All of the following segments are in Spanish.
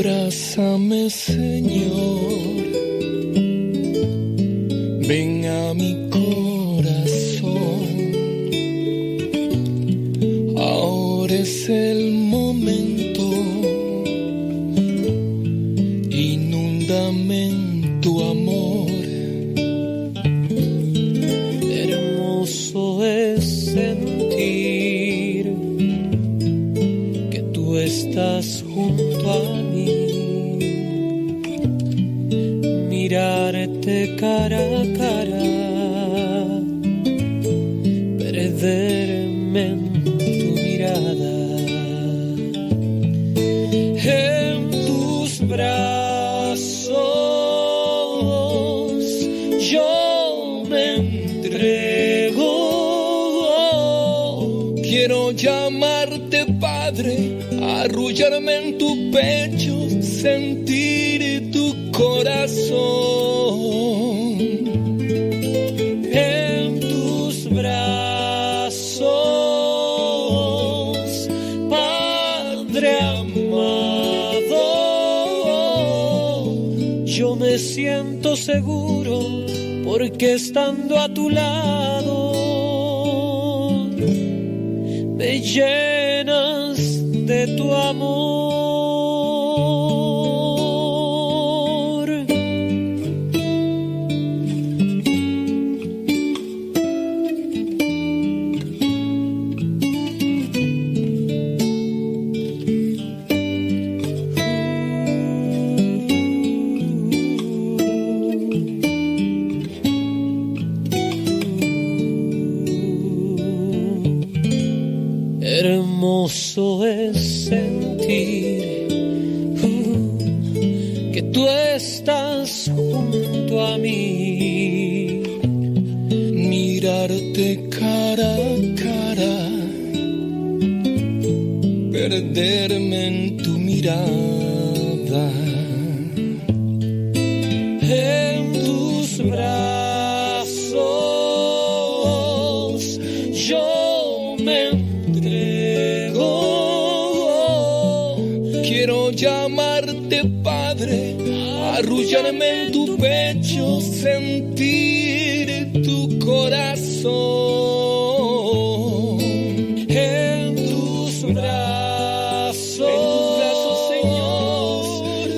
Abrázame, Señor. Ven a mi seguro porque estando a tu lado me llenas sentir uh, que tú estás junto a mí. Mirarte cara a cara, perderme en tu mirada. En tus brazos arrullarme en tu pecho, sentir tu corazón. En tus brazos, En tus brazos, Señor,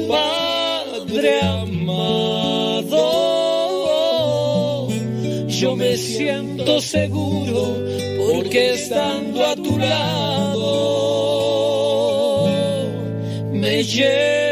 Padre amado, yo me siento seguro porque estando a tu lado me llenas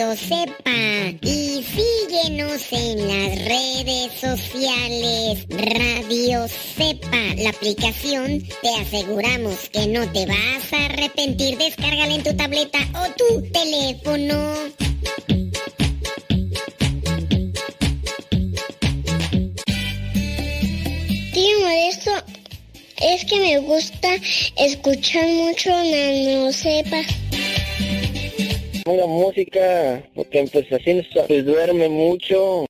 Cepa y síguenos en las redes sociales. Radio Cepa, la aplicación, te aseguramos que no te vas a arrepentir. Descárgala en tu tableta o tu teléfono. Tío Modesto, es que me gusta escuchar mucho Nano Sepa. Ponga música, porque pues así pues, duerme mucho.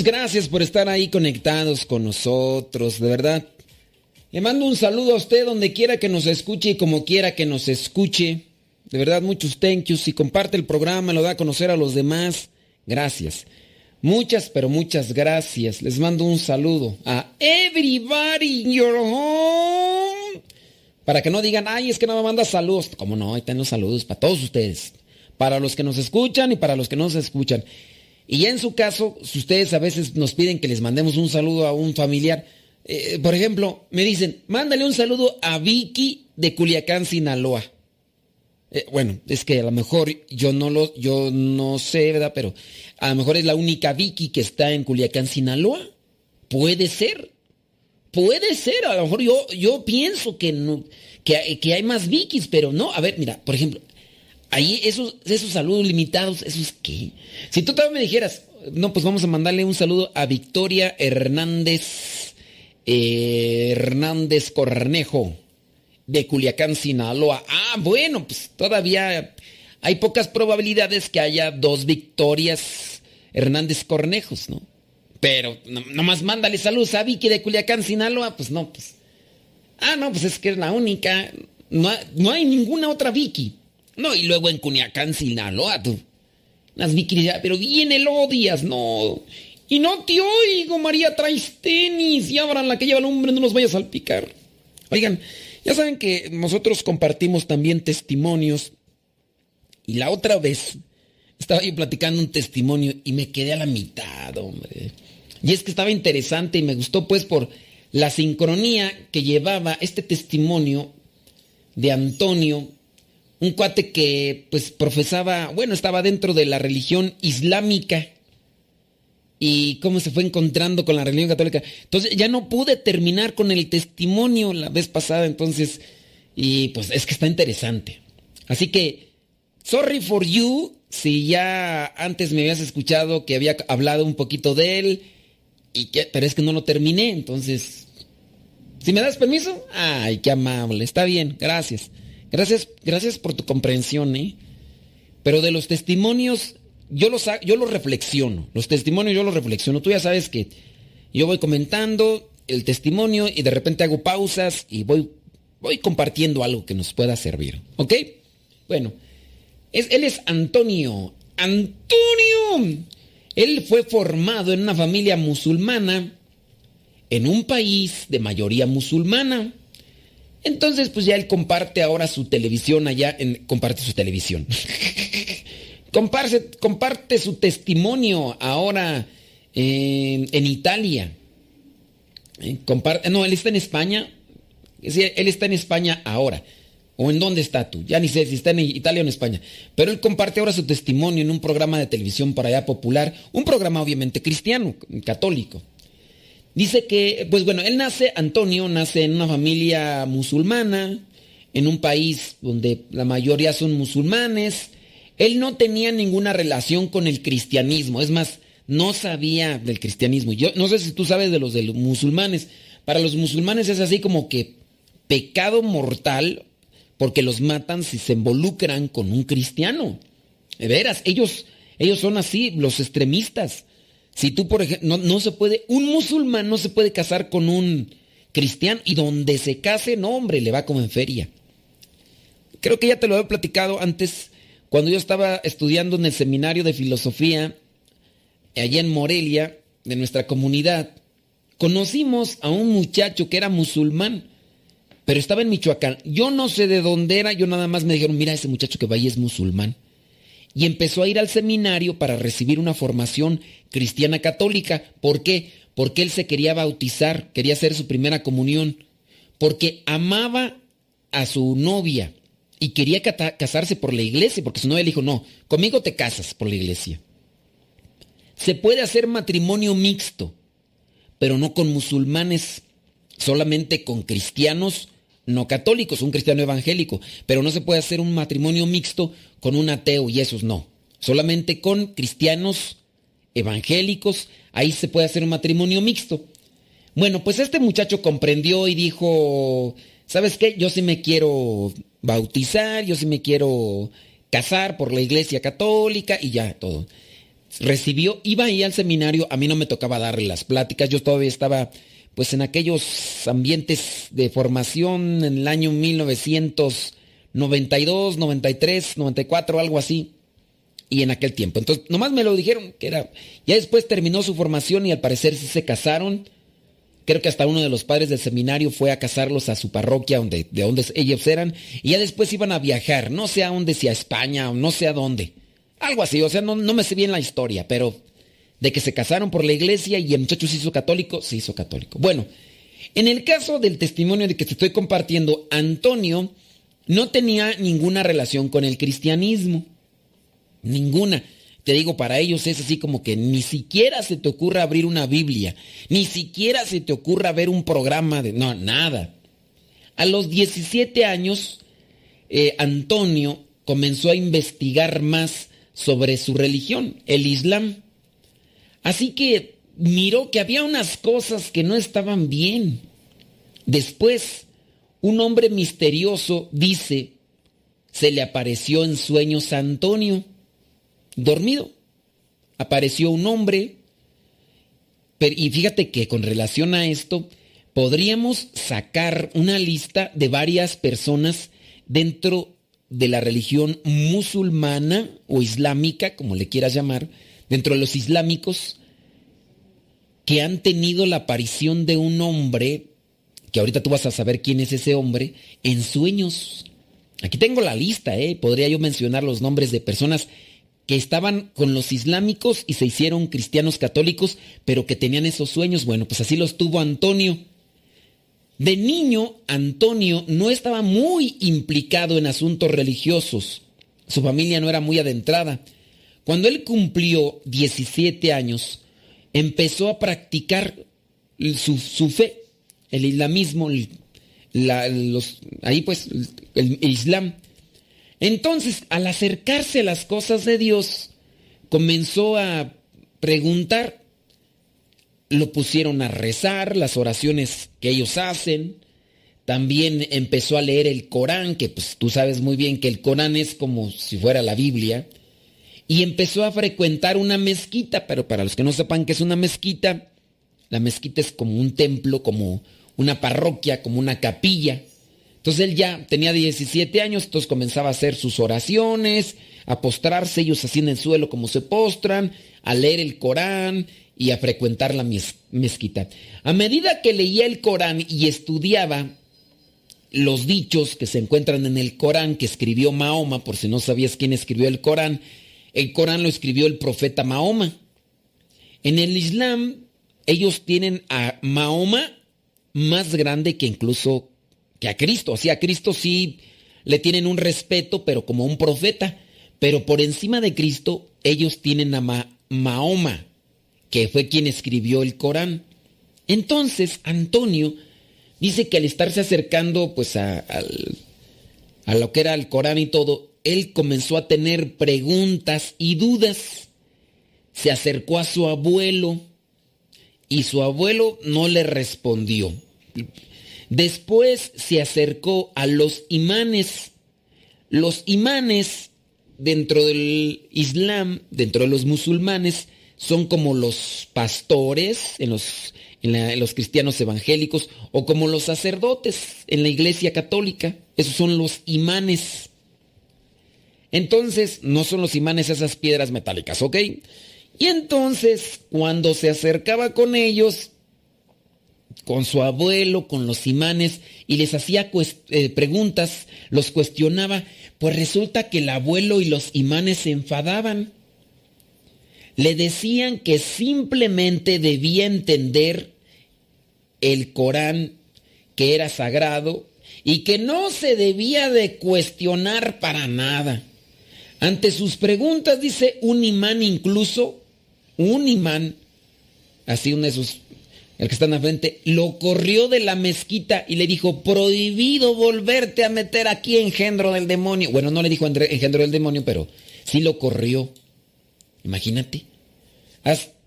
Pues gracias por estar ahí conectados con nosotros, de verdad. Le mando un saludo a usted donde quiera que nos escuche y como quiera que nos escuche. De verdad, muchos thank yous. Si comparte el programa, lo da a conocer a los demás. Gracias. Muchas, pero muchas gracias. Les mando un saludo a everybody in your home. Para que no digan, ay, es que no me manda saludos. Como no, ahí están los saludos para todos ustedes. Para los que nos escuchan y para los que no se escuchan. Y ya en su caso, si ustedes a veces nos piden que les mandemos un saludo a un familiar, eh, eh, por ejemplo, me dicen, mándale un saludo a Vicky de Culiacán, Sinaloa. Eh, bueno, es que a lo mejor yo no lo, yo no sé, ¿verdad? Pero a lo mejor es la única Vicky que está en Culiacán, Sinaloa. Puede ser. Puede ser, a lo mejor yo, yo pienso que, no, que, que hay más Vikis, pero no. A ver, mira, por ejemplo, ahí esos, esos saludos limitados, ¿esos qué? Si tú también me dijeras, no, pues vamos a mandarle un saludo a Victoria Hernández, eh, Hernández Cornejo de Culiacán, Sinaloa. Ah, bueno, pues todavía hay pocas probabilidades que haya dos victorias Hernández Cornejos, ¿no? Pero nomás mándale saludos a Vicky de Culiacán, Sinaloa, pues no, pues. Ah, no, pues es que es la única. No, no hay ninguna otra Vicky. No, y luego en Culiacán, Sinaloa, tú. Las ya, pero viene el odias, no. Y no te oigo, María, traes tenis y abran la que lleva el hombre, no los vayas a salpicar. Oigan, ya saben que nosotros compartimos también testimonios. Y la otra vez estaba yo platicando un testimonio y me quedé a la mitad, hombre. Y es que estaba interesante y me gustó pues por la sincronía que llevaba este testimonio de Antonio, un cuate que pues profesaba, bueno, estaba dentro de la religión islámica y cómo se fue encontrando con la religión católica. Entonces ya no pude terminar con el testimonio la vez pasada, entonces, y pues es que está interesante. Así que, sorry for you, si ya antes me habías escuchado que había hablado un poquito de él, y que, pero es que no lo terminé, entonces, si me das permiso, ay, qué amable, está bien, gracias. Gracias, gracias por tu comprensión, ¿eh? Pero de los testimonios yo los, yo los reflexiono, los testimonios yo los reflexiono. Tú ya sabes que yo voy comentando el testimonio y de repente hago pausas y voy, voy compartiendo algo que nos pueda servir. ¿Ok? Bueno, es, él es Antonio. Antonio. Él fue formado en una familia musulmana en un país de mayoría musulmana. Entonces, pues ya él comparte ahora su televisión allá, en, comparte su televisión. Comparte, comparte su testimonio ahora en, Italia. Eh, comparte, no, él está en España. Él está en España ahora. ¿O en dónde está tú? Ya ni sé si está en Italia o en España. Pero él comparte ahora su testimonio en un programa de televisión para allá popular. Un programa obviamente cristiano, católico. Dice que, pues bueno, él nace, Antonio nace en una familia musulmana, en un país donde la mayoría son musulmanes. Él no tenía ninguna relación con el cristianismo, es más, no sabía del cristianismo. Yo no sé si tú sabes de los de los musulmanes. Para los musulmanes es así como que pecado mortal porque los matan si se involucran con un cristiano. De veras, ellos, ellos son así, los extremistas. Si tú, por ejemplo, no, no, se puede, un musulmán no se puede casar con un cristiano y donde se case, no, hombre, le va como en feria. Creo que ya te lo he platicado antes cuando yo estaba estudiando en el seminario de filosofía, allá en Morelia, de nuestra comunidad, conocimos a un muchacho que era musulmán, pero estaba en Michoacán. Yo no sé de dónde era, yo nada más me dijeron, mira, ese muchacho que va ahí es musulmán. Y empezó a ir al seminario para recibir una formación cristiana católica. ¿Por qué? Porque él se quería bautizar, quería hacer su primera comunión, porque amaba a su novia y quería casarse por la iglesia, porque su novia le dijo, no, conmigo te casas por la iglesia. Se puede hacer matrimonio mixto, pero no con musulmanes, solamente con cristianos no católicos, un cristiano evangélico, pero no se puede hacer un matrimonio mixto con un ateo y esos no, solamente con cristianos evangélicos, ahí se puede hacer un matrimonio mixto. Bueno, pues este muchacho comprendió y dijo, ¿sabes qué? Yo sí me quiero bautizar, yo sí me quiero casar por la iglesia católica y ya, todo. Recibió, iba ahí al seminario, a mí no me tocaba darle las pláticas, yo todavía estaba pues en aquellos ambientes de formación en el año 1992, 93, 94, algo así. Y en aquel tiempo. Entonces, nomás me lo dijeron que era. Ya después terminó su formación y al parecer sí se casaron Creo que hasta uno de los padres del seminario fue a casarlos a su parroquia donde, de donde ellos eran y ya después iban a viajar, no sé a dónde, si a España o no sé a dónde. Algo así, o sea, no, no me sé bien la historia, pero de que se casaron por la iglesia y el muchacho se hizo católico, se hizo católico. Bueno, en el caso del testimonio de que te estoy compartiendo, Antonio no tenía ninguna relación con el cristianismo. Ninguna. Te digo, para ellos es así como que ni siquiera se te ocurra abrir una Biblia, ni siquiera se te ocurra ver un programa de... No, nada. A los 17 años, eh, Antonio comenzó a investigar más sobre su religión, el Islam. Así que miró que había unas cosas que no estaban bien. Después, un hombre misterioso dice, se le apareció en sueños a Antonio, dormido. Apareció un hombre, y fíjate que con relación a esto, podríamos sacar una lista de varias personas dentro de la religión musulmana o islámica, como le quieras llamar, dentro de los islámicos, que han tenido la aparición de un hombre, que ahorita tú vas a saber quién es ese hombre, en sueños. Aquí tengo la lista, ¿eh? podría yo mencionar los nombres de personas que estaban con los islámicos y se hicieron cristianos católicos, pero que tenían esos sueños. Bueno, pues así los tuvo Antonio. De niño, Antonio no estaba muy implicado en asuntos religiosos. Su familia no era muy adentrada. Cuando él cumplió 17 años, empezó a practicar su, fe, el islamismo, ahí pues el, el islam. Entonces, al acercarse a las cosas de Dios, comenzó a preguntar lo pusieron a rezar, las oraciones que ellos hacen. También empezó a leer el Corán, que pues tú sabes muy bien que el Corán es como si fuera la Biblia. Y empezó a frecuentar una mezquita, pero para los que no sepan qué es una mezquita, la mezquita es como un templo, como una parroquia, como una capilla. Entonces él ya tenía 17 años, entonces comenzaba a hacer sus oraciones, a postrarse, ellos así en el suelo como se postran, a leer el Corán y a frecuentar la mezquita. A medida que leía el Corán y estudiaba los dichos que se encuentran en el Corán que escribió Mahoma, por si no sabías quién escribió el Corán, el Corán lo escribió el profeta Mahoma. En el Islam, ellos tienen a Mahoma más grande que incluso que a Cristo. O sea, a Cristo sí le tienen un respeto, pero como un profeta. Pero por encima de Cristo, ellos tienen a Mahoma que fue quien escribió el Corán. Entonces, Antonio dice que al estarse acercando pues a lo que era el Corán y todo, él comenzó a tener preguntas y dudas. Se acercó a su abuelo y su abuelo no le respondió. Después se acercó a los imanes. Los imanes dentro del Islam, dentro de los musulmanes, son como los pastores en los, en, los cristianos evangélicos o como los sacerdotes en la iglesia católica. Esos son los imanes. Entonces, no son los imanes esas piedras metálicas, ¿ok? Y entonces, cuando se acercaba con ellos, con su abuelo, con los imanes, y les hacía eh, preguntas, los cuestionaba, pues resulta que el abuelo y los imanes se enfadaban le decían que simplemente debía entender el Corán que era sagrado y que no se debía de cuestionar para nada. Ante sus preguntas, dice un imán incluso, un imán, así uno de sus, el que está en la frente, lo corrió de la mezquita y le dijo, prohibido volverte a meter aquí engendro del demonio. Bueno, no le dijo engendro del demonio, pero sí lo corrió. Imagínate.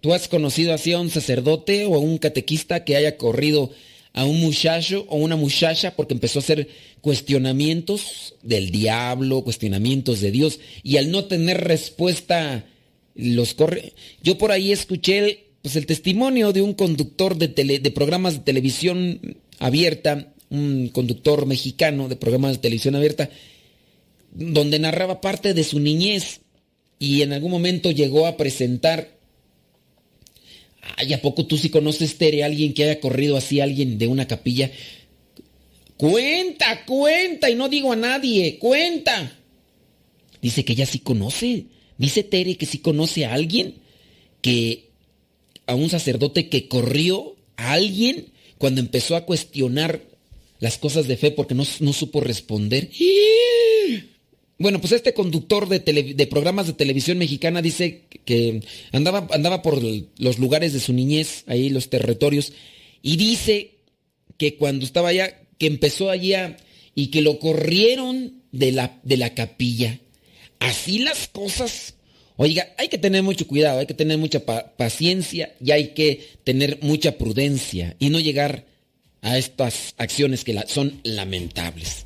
¿Tú has conocido así a un sacerdote o a un catequista que haya corrido a un muchacho o una muchacha porque empezó a hacer cuestionamientos del diablo, cuestionamientos de Dios y al no tener respuesta los corre? Yo por ahí escuché pues, el testimonio de un conductor de, de programas de televisión abierta, un conductor mexicano de programas de televisión abierta, donde narraba parte de su niñez y en algún momento llegó a presentar Ay, ¿a poco tú sí conoces, Tere, alguien que haya corrido así, alguien de una capilla? Cuenta, cuenta, y no digo a nadie, cuenta. Dice que ella sí conoce. Dice Tere que sí conoce a alguien que, a un sacerdote que corrió a alguien cuando empezó a cuestionar las cosas de fe porque no, no supo responder. Bueno, pues este conductor de, de, programas de televisión mexicana dice que andaba, por los lugares de su niñez, ahí los territorios, y dice que cuando estaba allá, que empezó allá y que lo corrieron de la capilla. Así las cosas. Oiga, hay que tener mucho cuidado, hay que tener mucha paciencia y hay que tener mucha prudencia y no llegar a estas acciones que son lamentables.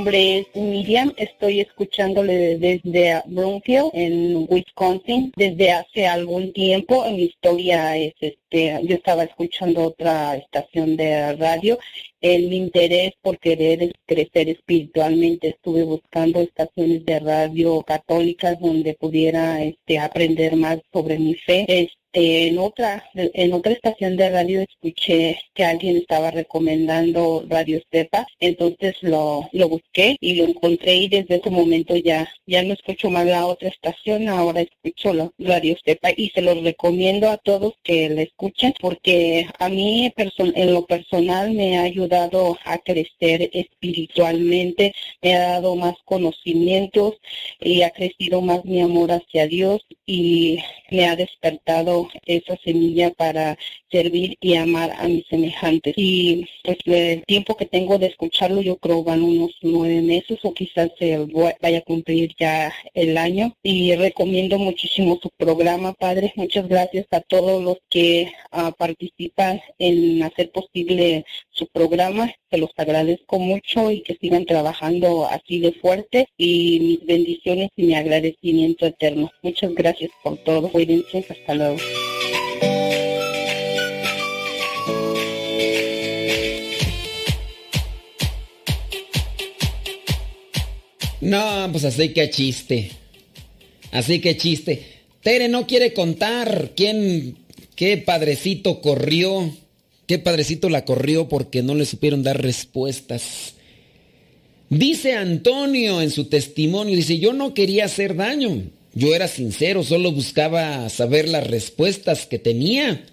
Nombre es Miriam, estoy escuchándole desde Broomfield, en Wisconsin, desde hace algún tiempo. Mi historia es, este, yo estaba escuchando otra estación de radio. Mi interés por querer crecer espiritualmente, estuve buscando estaciones de radio católicas donde pudiera este, aprender más sobre mi fe. En otra en otra estación de radio escuché que alguien estaba recomendando Radio Cepa, entonces lo, lo busqué y lo encontré y desde ese momento ya ya no escucho más la otra estación, ahora escucho la Radio Cepa y se los recomiendo a todos que la escuchen porque a mí en lo personal me ha ayudado a crecer espiritualmente, me ha dado más conocimientos y ha crecido más mi amor hacia Dios y me ha despertado esa semilla para servir y amar a mis semejantes. Y pues el tiempo que tengo de escucharlo yo creo van unos nueve meses o quizás se vaya a cumplir ya el año. Y recomiendo muchísimo su programa, Padre. Muchas gracias a todos los que ah, participan en hacer posible su programa. Se los agradezco mucho y que sigan trabajando así de fuerte y mis bendiciones y mi agradecimiento eterno. Muchas gracias por todo. Cuídense. Hasta luego. No, pues así que chiste. Así que chiste. Tere no quiere contar quién, qué padrecito corrió, qué padrecito la corrió porque no le supieron dar respuestas. Dice Antonio en su testimonio, dice, yo no quería hacer daño, yo era sincero, solo buscaba saber las respuestas que tenía.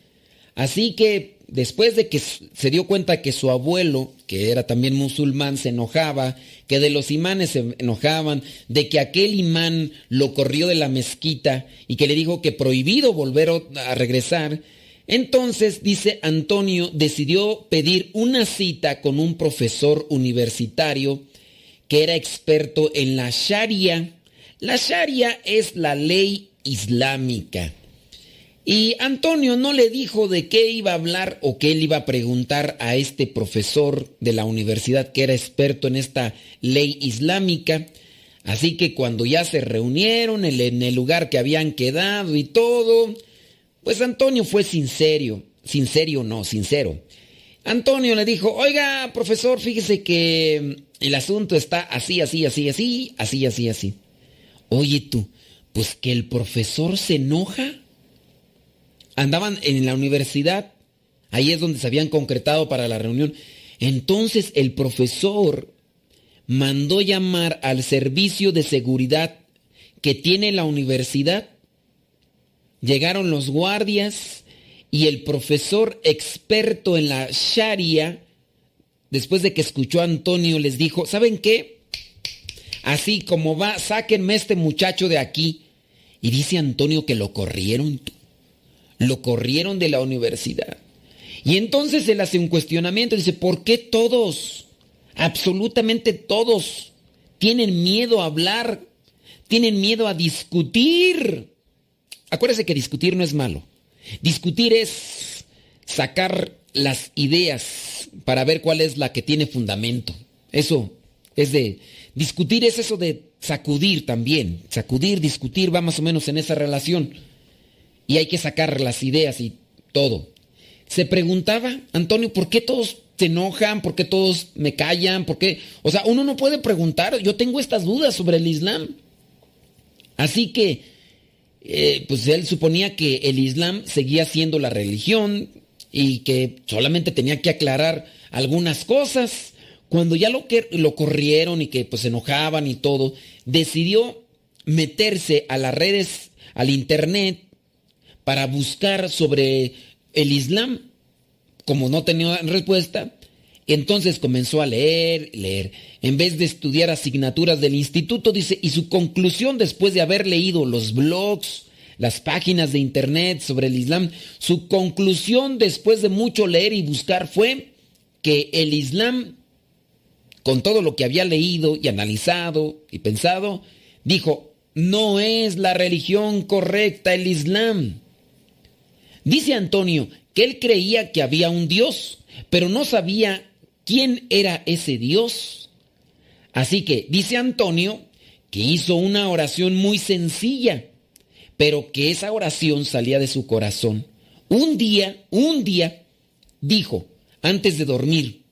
Así que después de que se dio cuenta que su abuelo, que era también musulmán, se enojaba, que de los imanes se enojaban, de que aquel imán lo corrió de la mezquita y que le dijo que prohibido volver a regresar, entonces, dice Antonio, decidió pedir una cita con un profesor universitario que era experto en la Sharia. La Sharia es la ley islámica. Y Antonio no le dijo de qué iba a hablar o qué él iba a preguntar a este profesor de la universidad que era experto en esta ley islámica. Así que cuando ya se reunieron en el lugar que habían quedado y todo, pues Antonio fue sincero, sincero no, sincero. Antonio le dijo, oiga, profesor, fíjese que el asunto está así, así, así, así, así, así, así. Oye tú, pues que el profesor se enoja andaban en la universidad, ahí es donde se habían concretado para la reunión. Entonces el profesor mandó llamar al servicio de seguridad que tiene la universidad. Llegaron los guardias y el profesor experto en la Sharia, después de que escuchó a Antonio, les dijo, ¿saben qué? Así como va, sáquenme este muchacho de aquí. Y dice Antonio que lo corrieron. Lo corrieron de la universidad. Y entonces él hace un cuestionamiento. Dice, ¿por qué todos, absolutamente todos, tienen miedo a hablar? Tienen miedo a discutir. Acuérdese que discutir no es malo. Discutir es sacar las ideas para ver cuál es la que tiene fundamento. Eso es de... Discutir es eso de sacudir también. Sacudir, discutir va más o menos en esa relación. Y hay que sacar las ideas y todo. Se preguntaba, Antonio, ¿por qué todos se enojan? ¿Por qué todos me callan? ¿Por qué? O sea, uno no puede preguntar. Yo tengo estas dudas sobre el Islam. Así que, eh, pues él suponía que el Islam seguía siendo la religión y que solamente tenía que aclarar algunas cosas. Cuando ya lo, que, lo corrieron y que pues se enojaban y todo, decidió meterse a las redes, al internet, para buscar sobre el Islam. Como no tenía respuesta, entonces comenzó a leer, leer. En vez de estudiar asignaturas del instituto, dice, y su conclusión después de haber leído los blogs, las páginas de internet sobre el Islam, su conclusión después de mucho leer y buscar fue que el Islam, con todo lo que había leído y analizado y pensado, dijo, no es la religión correcta el Islam. Dice Antonio que él creía que había un Dios, pero no sabía quién era ese Dios. Así que dice Antonio que hizo una oración muy sencilla, pero que esa oración salía de su corazón. Un día, un día, dijo, antes de dormir,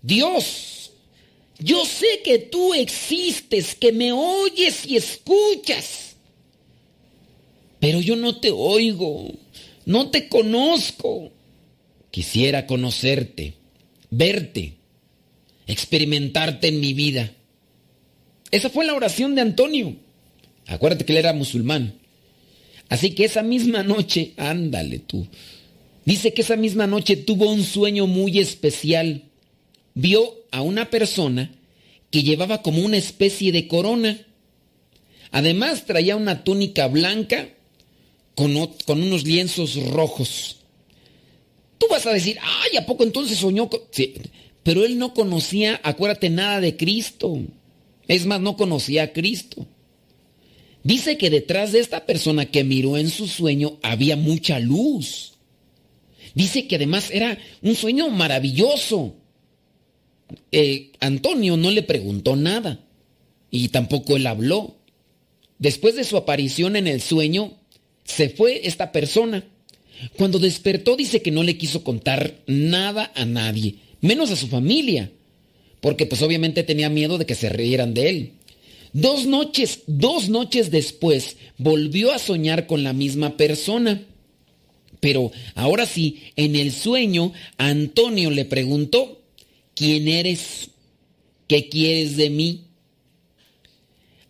Dios, yo sé que tú existes, que me oyes y escuchas, pero yo no te oigo, no te conozco. Quisiera conocerte verte, experimentarte en mi vida. Esa fue la oración de Antonio. Acuérdate que él era musulmán. Así que esa misma noche, ándale tú. Dice que esa misma noche tuvo un sueño muy especial. Vio a una persona que llevaba como una especie de corona. Además traía una túnica blanca con, unos lienzos rojos. Tú vas a decir, ay, ¿a poco entonces soñó? Pero él no conocía, acuérdate, nada de Cristo. Es más, no conocía a Cristo. Dice que detrás de esta persona que miró en su sueño había mucha luz. Dice que además era un sueño maravilloso. Eh, Antonio no le preguntó nada y tampoco él habló. Después de su aparición en el sueño, se fue esta persona. Cuando despertó dice que no le quiso contar nada a nadie, menos a su familia, porque pues obviamente tenía miedo de que se rieran de él. Dos noches, dos noches después, volvió a soñar con la misma persona. Pero ahora sí, en el sueño, Antonio le preguntó, ¿quién eres? ¿Qué quieres de mí?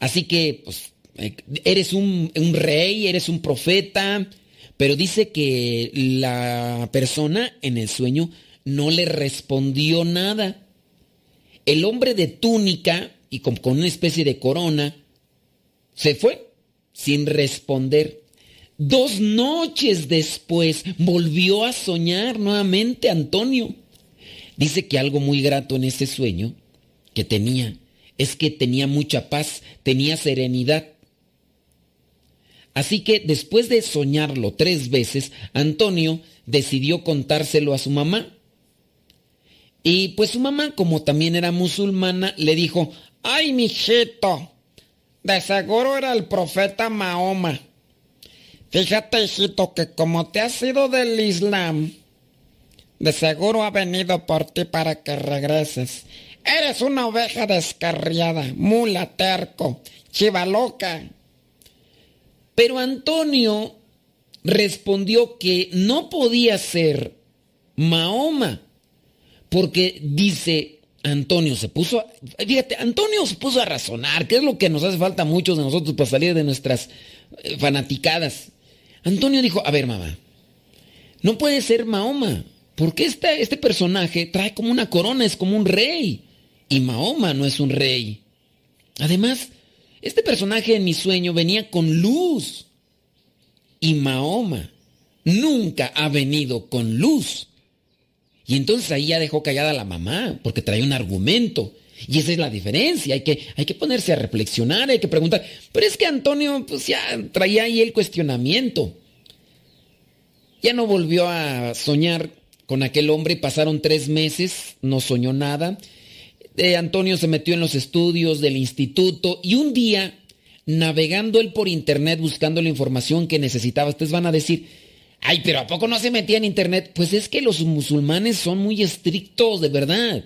Así que, pues, eres un, un rey, eres un profeta, pero dice que la persona en el sueño no le respondió nada. El hombre de túnica y con, una especie de corona se fue sin responder. Dos noches después volvió a soñar nuevamente Antonio. Dice que algo muy grato en ese sueño que tenía es que tenía mucha paz, tenía serenidad. Así que después de soñarlo tres veces, Antonio decidió contárselo a su mamá. Y pues su mamá, como también era musulmana, le dijo, ay, mijito, de seguro era el profeta Mahoma. Fíjate, hijito, que como te has sido del Islam, de seguro ha venido por ti para que regreses. Eres una oveja descarriada, mula terco, chiva loca. Pero Antonio respondió que no podía ser Mahoma, porque dice Antonio se puso, fíjate, Antonio se puso a razonar, que es lo que nos hace falta a muchos de nosotros para salir de nuestras eh, fanaticadas. Antonio dijo, a ver mamá, no puede ser Mahoma, porque este, este personaje trae como una corona, es como un rey, y Mahoma no es un rey. Además, este personaje en mi sueño venía con luz, y Mahoma nunca ha venido con luz. Y entonces ahí ya dejó callada a la mamá, porque trae un argumento. Y esa es la diferencia, hay que, hay que ponerse a reflexionar, hay que preguntar. Pero es que Antonio, pues ya traía ahí el cuestionamiento. Ya no volvió a soñar con aquel hombre, pasaron tres meses, no soñó nada. Eh, Antonio se metió en los estudios del instituto y un día, navegando él por internet buscando la información que necesitaba, ustedes van a decir, Ay, pero ¿a poco no se metía en internet? Pues es que los musulmanes son muy estrictos, de verdad.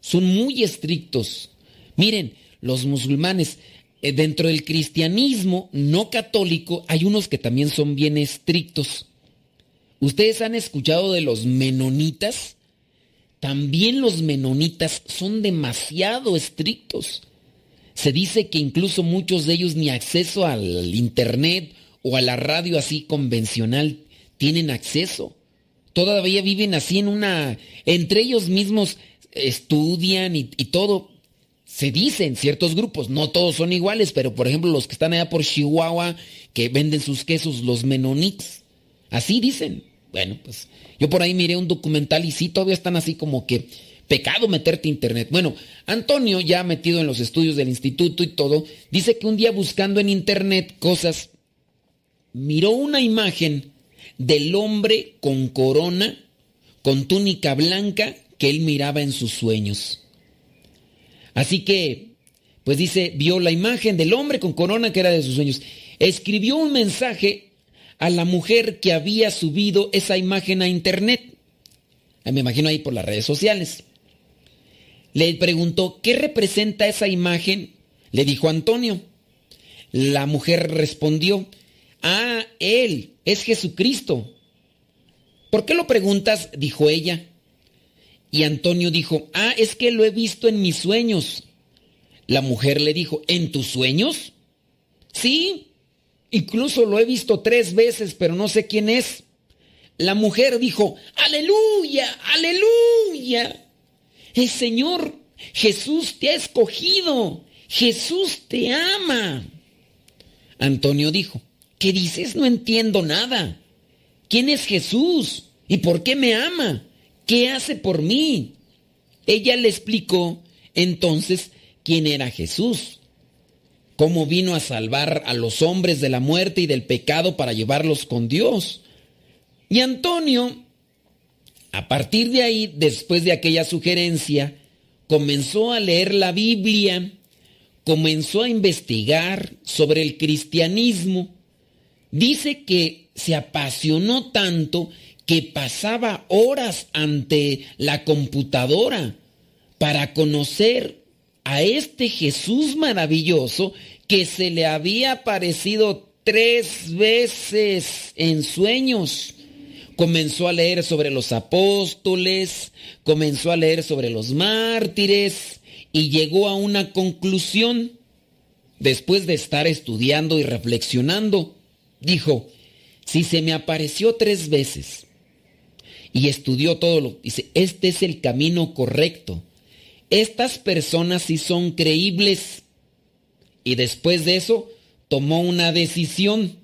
Son muy estrictos. Miren, los musulmanes, eh, dentro del cristianismo no católico, hay unos que también son bien estrictos. ¿Ustedes han escuchado de los menonitas? También los menonitas son demasiado estrictos. Se dice que incluso muchos de ellos ni acceso al internet o a la radio así convencional tienen acceso. Todavía viven así en una... Entre ellos mismos estudian y, todo. Se dicen ciertos grupos, no todos son iguales, pero por ejemplo los que están allá por Chihuahua, que venden sus quesos, los menonitas. Así dicen. Bueno, pues yo por ahí miré un documental y sí, todavía están así como que pecado meterte a internet. Bueno, Antonio, ya metido en los estudios del instituto y todo, dice que un día buscando en internet cosas, miró una imagen del hombre con corona, con túnica blanca que él miraba en sus sueños. Así que, pues dice, vio la imagen del hombre con corona que era de sus sueños. Escribió un mensaje a la mujer que había subido esa imagen a internet. Me imagino ahí por las redes sociales. Le preguntó, ¿qué representa esa imagen? Le dijo Antonio. La mujer respondió, ah, él, es Jesucristo. ¿Por qué lo preguntas? dijo ella. Y Antonio dijo, ah, es que lo he visto en mis sueños. La mujer le dijo, ¿en tus sueños? Sí, incluso lo he visto tres veces, pero no sé quién es. La mujer dijo, aleluya, aleluya. El Señor Jesús te ha escogido. Jesús te ama. Antonio dijo, ¿Qué dices? No entiendo nada. ¿Quién es Jesús? ¿Y por qué me ama? ¿Qué hace por mí? Ella le explicó entonces quién era Jesús, cómo vino a salvar a los hombres de la muerte y del pecado para llevarlos con Dios. Y Antonio, a partir de ahí, después de aquella sugerencia, comenzó a leer la Biblia, comenzó a investigar sobre el cristianismo Dice que se apasionó tanto que pasaba horas ante la computadora para conocer a este Jesús maravilloso que se le había aparecido tres veces en sueños. Comenzó a leer sobre los apóstoles, comenzó a leer sobre los mártires y llegó a una conclusión después de estar estudiando y reflexionando dijo, si se me apareció tres veces y estudió todo lo, dice, este es el camino correcto. Estas personas sí son creíbles. Y después de eso tomó una decisión.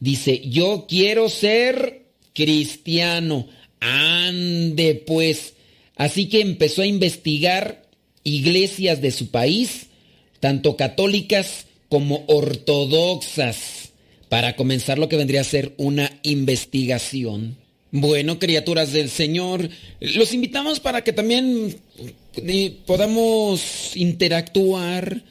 Dice, yo quiero ser cristiano. Ande pues. Así que empezó a investigar iglesias de su país, tanto católicas como ortodoxas para comenzar lo que vendría a ser una investigación. Bueno, criaturas del Señor, los invitamos para que también eh, podamos interactuar,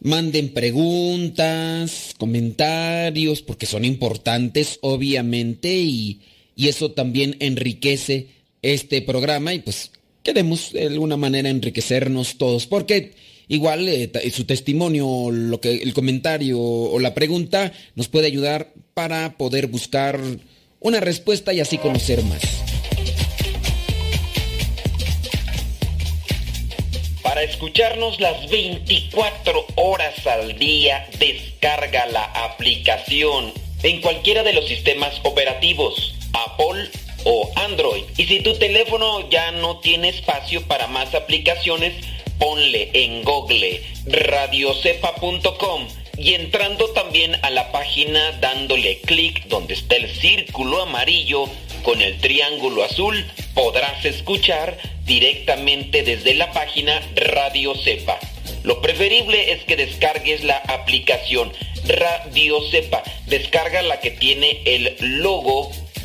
manden preguntas, comentarios, porque son importantes, obviamente, y, y eso también enriquece este programa. Y pues queremos de alguna manera enriquecernos todos, porque Igual eh, su testimonio, lo que, el comentario o la pregunta nos puede ayudar para para poder buscar una respuesta y así conocer más. Para escucharnos las 24 horas al día, descarga la aplicación en cualquiera de los sistemas operativos, Apple o Android. Y si tu teléfono ya no tiene espacio para más aplicaciones, ponle en Google radiocepa.com y entrando también a la página dándole clic donde está el círculo amarillo con el triángulo azul, podrás escuchar directamente desde la página Radio Cepa. Lo preferible es que descargues la aplicación Radio Cepa. Descarga la que tiene el logo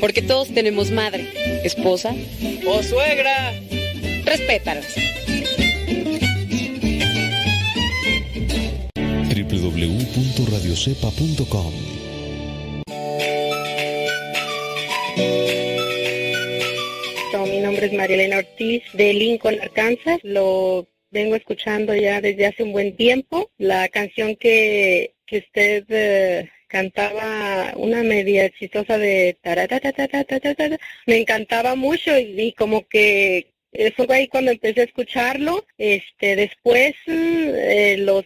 Porque todos tenemos madre, esposa o suegra. Respétalas. www.radiocepa.com Mi nombre es Marielena Ortiz de Lincoln, Arkansas. Lo vengo escuchando ya desde hace un buen tiempo. La canción que, que usted eh, cantaba una media exitosa de me encantaba mucho y, y como que fue ahí cuando empecé a escucharlo. Este, después eh, los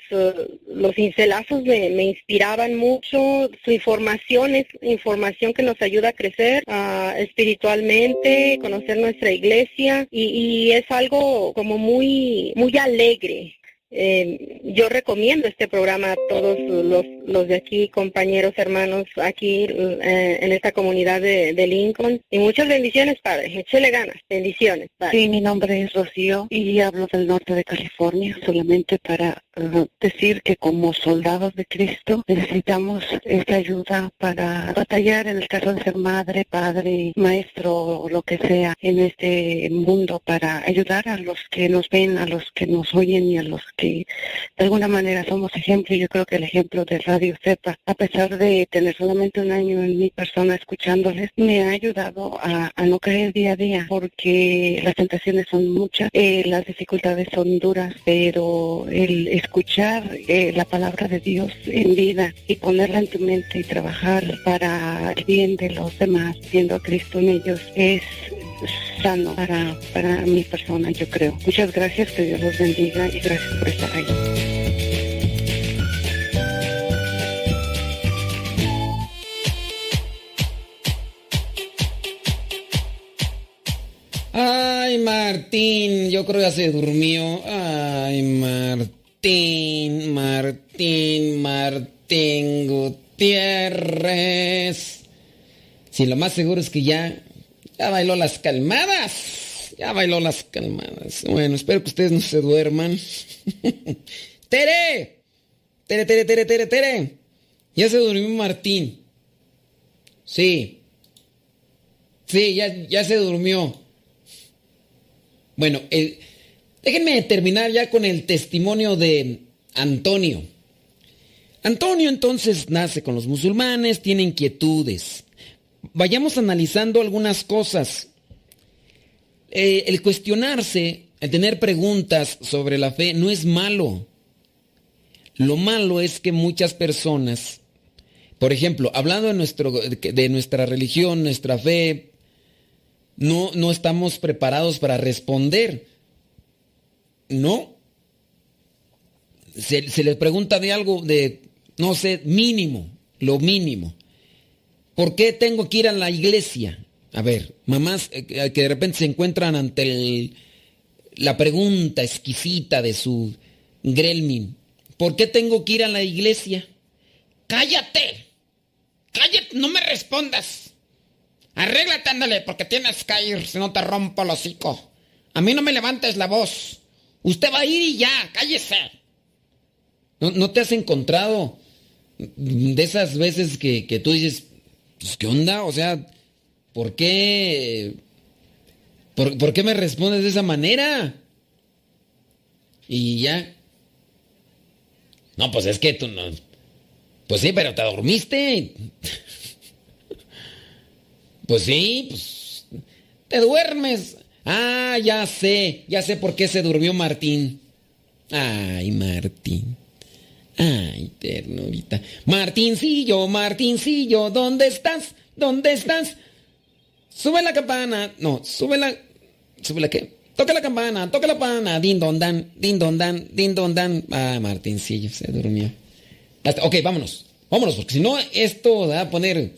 los cincelazos me, me, inspiraban mucho. Su información es información que nos ayuda a crecer espiritualmente, conocer nuestra iglesia y, y es algo como muy muy alegre. Eh, yo recomiendo este programa a todos los, los de aquí, compañeros, hermanos, aquí eh, en esta comunidad de, de, Lincoln. Y muchas bendiciones, Padre. Échele ganas. Bendiciones. Padre. Sí, mi nombre es Rocío y hablo del norte de California solamente para decir que como soldados de Cristo necesitamos esta ayuda para batallar en el caso de ser madre, padre, maestro o lo que sea en este mundo para ayudar a los que nos ven, a los que nos oyen y a los que de alguna manera somos ejemplo. Yo creo que el ejemplo de Radio Z, a pesar de tener solamente un año en mi persona escuchándoles, me ha ayudado a, a no caer día a día, porque las tentaciones son muchas, eh, las dificultades son duras, pero el escuchar eh, la palabra de Dios en vida y ponerla en tu mente y trabajar para el bien de los demás, viendo a Cristo en ellos, es sano para, para mi persona, yo creo. Muchas gracias, que Dios los bendiga y gracias por estar ahí. Ay, Martín, yo creo ya se durmió. Ay, Martín, Martín, Martín Gutiérrez. Si lo más seguro es que ya ya bailó las calmadas. Ya bailó las calmadas. Bueno, espero que ustedes no se duerman. ¡Tere! ¡Tere, tere, tere, tere, tere! Ya se durmió Martín. Sí. Sí, ya, ya se durmió. Bueno, el, déjenme terminar ya con el testimonio de Antonio. Antonio entonces nace con los musulmanes, tiene inquietudes vayamos analizando algunas cosas. Eh, el cuestionarse, el tener preguntas sobre la fe no es malo. Lo malo es que muchas personas, por ejemplo, hablando de, nuestro, de nuestra religión, nuestra fe, no, no estamos preparados para responder. No. se, se les pregunta de algo de, no sé, mínimo, lo mínimo. ¿Por qué tengo que ir a la iglesia? A ver, mamás eh, que de repente se encuentran ante el, la pregunta exquisita de su grelmin. ¿Por qué tengo que ir a la iglesia? ¡Cállate! ¡Cállate! ¡No me respondas! Arréglate, ándale, porque tienes que ir, si no te rompo el hocico. A mí no me levantes la voz. Usted va a ir y ya, cállese. ¿No, no te has encontrado de esas veces que, que tú dices, pues, ¿qué onda? O sea, ¿por qué? ¿Por, ¿Por qué me respondes de esa manera? Y ya. No, pues es que tú no. Pues sí, pero te dormiste. Pues sí, pues. Te duermes. Ah, ya sé. Ya sé por qué se durmió Martín. Ay, Martín. Ay, ternurita. Martincillo, Martincillo, ¿dónde estás? ¿Dónde estás? Sube la campana. No, sube la. ¿Sube la qué? Toca la campana, toca la campana. Din don dan, din don dan, din don dan. Ah, Martincillo, se durmió. Ok, vámonos. Vámonos, porque si no, esto va a poner.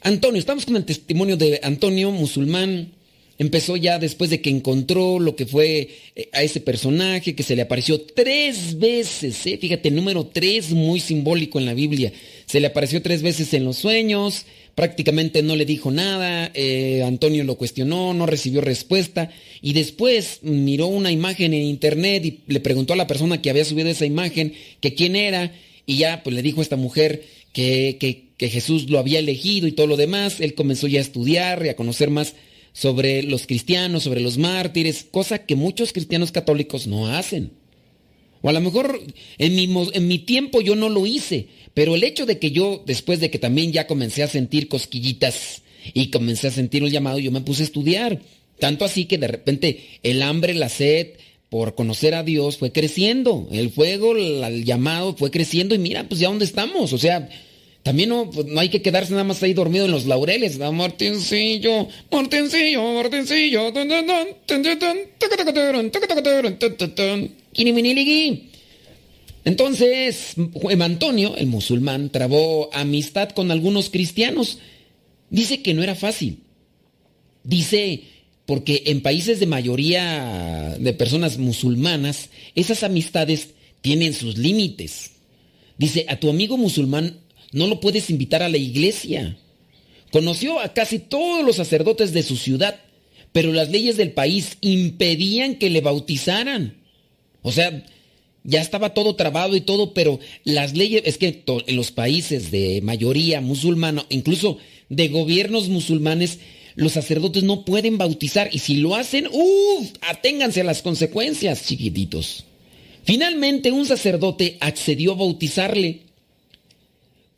Antonio, estamos con el testimonio de Antonio, musulmán. Empezó ya después de que encontró lo que fue eh, a ese personaje que se le apareció tres veces. eh, Fíjate, el número tres, muy simbólico en la Biblia. Se le apareció tres veces en los sueños. Prácticamente no le dijo nada. eh, Antonio lo cuestionó, no recibió respuesta. Y después miró una imagen en internet y le preguntó a la persona que había subido esa imagen que quién era. Y ya pues le dijo a esta mujer que, que, que Jesús lo había elegido y todo lo demás. Él comenzó ya a estudiar y a conocer más sobre los cristianos, sobre los mártires, cosa que muchos cristianos católicos no hacen. O a lo mejor en mi, en mi tiempo yo no lo hice, pero el hecho de que yo, después de que también ya comencé a sentir cosquillitas y comencé a sentir un llamado, yo me puse a estudiar. Tanto así que de repente el hambre, la sed por conocer a Dios fue creciendo. El fuego, el llamado fue creciendo y mira, pues ya dónde estamos. O sea, también no, pues, no hay que quedarse nada más ahí dormido en los laureles. ¿no? Martincillo, Martincillo, Martincillo. Entonces, Juan Antonio, el musulmán, trabó amistad con algunos cristianos. Dice que no era fácil. Dice, porque en países de mayoría de personas musulmanas, esas amistades tienen sus límites. Dice, a tu amigo musulmán no lo puedes invitar a la iglesia. Conoció a casi todos los sacerdotes de su ciudad, pero las leyes del país impedían que le bautizaran. O sea, ya estaba todo trabado y todo, pero las leyes, es que en los países de mayoría musulmana, incluso de gobiernos musulmanes, los sacerdotes no pueden bautizar y si lo hacen, uff, aténganse a las consecuencias, chiquititos. Finalmente un sacerdote accedió a bautizarle.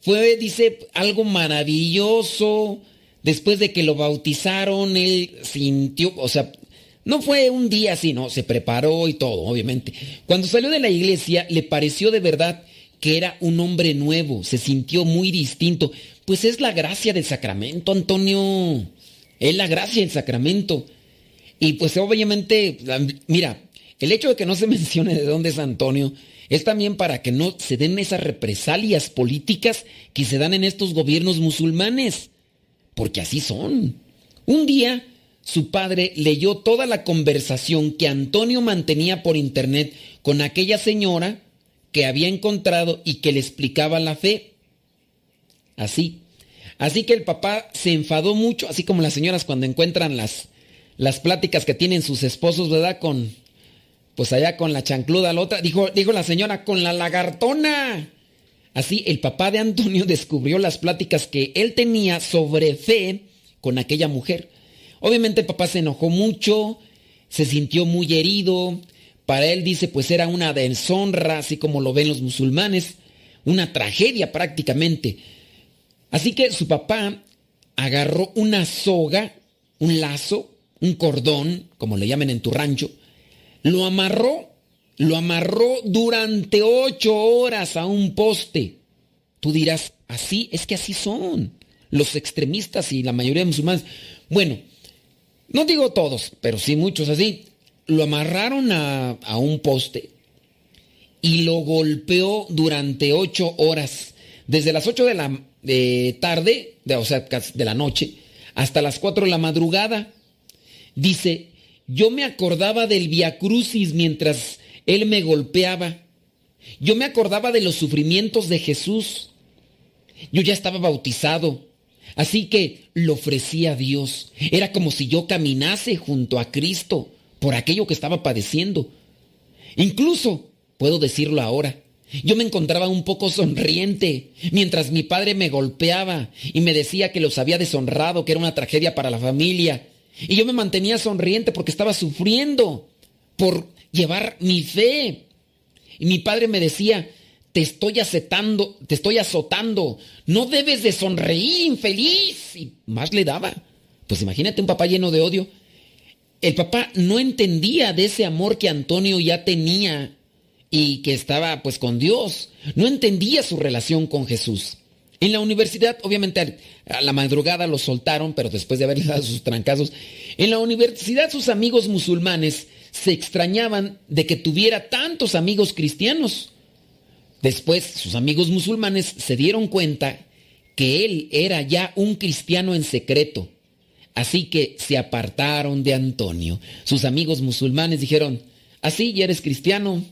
Fue, dice, algo maravilloso. Después de que lo bautizaron, él sintió, o sea, no fue un día así, no, se preparó y todo, obviamente. Cuando salió de la iglesia, le pareció de verdad que era un hombre nuevo, se sintió muy distinto. Pues es la gracia del sacramento, Antonio. Es la gracia del sacramento. Y pues obviamente, mira, el hecho de que no se mencione de dónde es Antonio es también para que no se den esas represalias políticas que se dan en estos gobiernos musulmanes. Porque así son. Un día, su padre leyó toda la conversación que Antonio mantenía por internet con aquella señora que había encontrado y que le explicaba la fe. Así. Así que el papá se enfadó mucho, así como las señoras cuando encuentran las, las pláticas que tienen sus esposos, ¿verdad? Con, pues allá con la chancluda, la otra, dijo, dijo la señora, con la lagartona. Así, el papá de Antonio descubrió las pláticas que él tenía sobre fe con aquella mujer. Obviamente el papá se enojó mucho, se sintió muy herido. Para él dice, pues era una deshonra, así como lo ven los musulmanes, una tragedia prácticamente. Así que su papá agarró una soga, un lazo, un cordón, como le llaman en tu rancho, lo amarró, lo amarró durante ocho horas a un poste. Tú dirás, así, es que así son los extremistas y la mayoría de musulmanes. Bueno, no digo todos, pero sí muchos así. Lo amarraron a, a un poste y lo golpeó durante ocho horas. Desde las ocho de la tarde, de, o sea, de la noche, hasta las cuatro de la madrugada. Dice, yo me acordaba del Via Crucis mientras él me golpeaba. Yo me acordaba de los sufrimientos de Jesús. Yo ya estaba bautizado. Así que lo ofrecí a Dios. Era como si yo caminase junto a Cristo por aquello que estaba padeciendo. Incluso, puedo decirlo ahora, yo me encontraba un poco sonriente mientras mi padre me golpeaba y me decía que los había deshonrado, que era una tragedia para la familia. Y yo me mantenía sonriente porque estaba sufriendo por llevar mi fe. Y mi padre me decía, te estoy acetando, te estoy azotando, no debes de sonreír, infeliz. Y más le daba. Pues imagínate un papá lleno de odio. El papá no entendía de ese amor que Antonio ya tenía y que estaba pues con Dios. No entendía su relación con Jesús. En la universidad, obviamente a la madrugada lo soltaron, pero después de haberle dado sus trancazos, en la universidad sus amigos musulmanes se extrañaban de que tuviera tantos amigos cristianos. Después sus amigos musulmanes se dieron cuenta que él era ya un cristiano en secreto. Así que se apartaron de Antonio. Sus amigos musulmanes dijeron, así ya eres cristiano,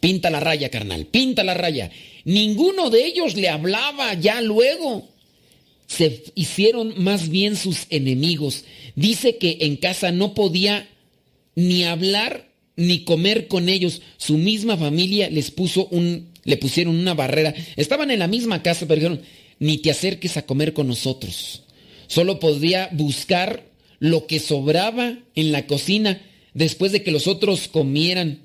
pinta la raya, carnal, pinta la raya. Ninguno de ellos le hablaba ya luego. Se hicieron más bien sus enemigos. Dice que en casa no podía ni hablar ni comer con ellos. Su misma familia les puso un, le pusieron una barrera. Estaban en la misma casa, pero dijeron, ni te acerques a comer con nosotros. Solo podía buscar lo que sobraba en la cocina después de que los otros comieran.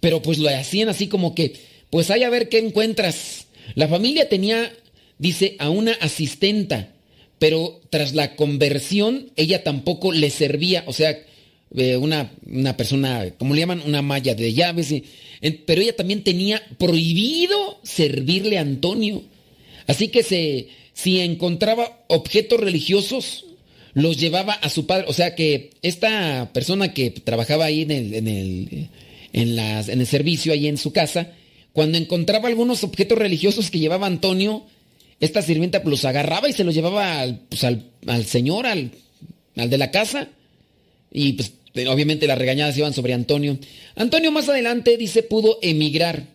Pero pues lo hacían así como que, pues hay a ver qué encuentras. La familia tenía, dice, a una asistenta, pero tras la conversión ella tampoco le servía, o sea, eh, una, una, persona, como le llaman, una malla de llaves, pero ella también tenía prohibido servirle a Antonio. Así que se, si encontraba objetos religiosos, los llevaba a su padre. O sea que esta persona que trabajaba ahí en el, en el, en las, en el servicio, ahí en su casa, cuando encontraba algunos objetos religiosos que llevaba Antonio, esta sirvienta los agarraba y se los llevaba al, pues, al, señor, al, al de la casa. Y pues obviamente las regañadas iban sobre Antonio. Antonio más adelante dice pudo emigrar.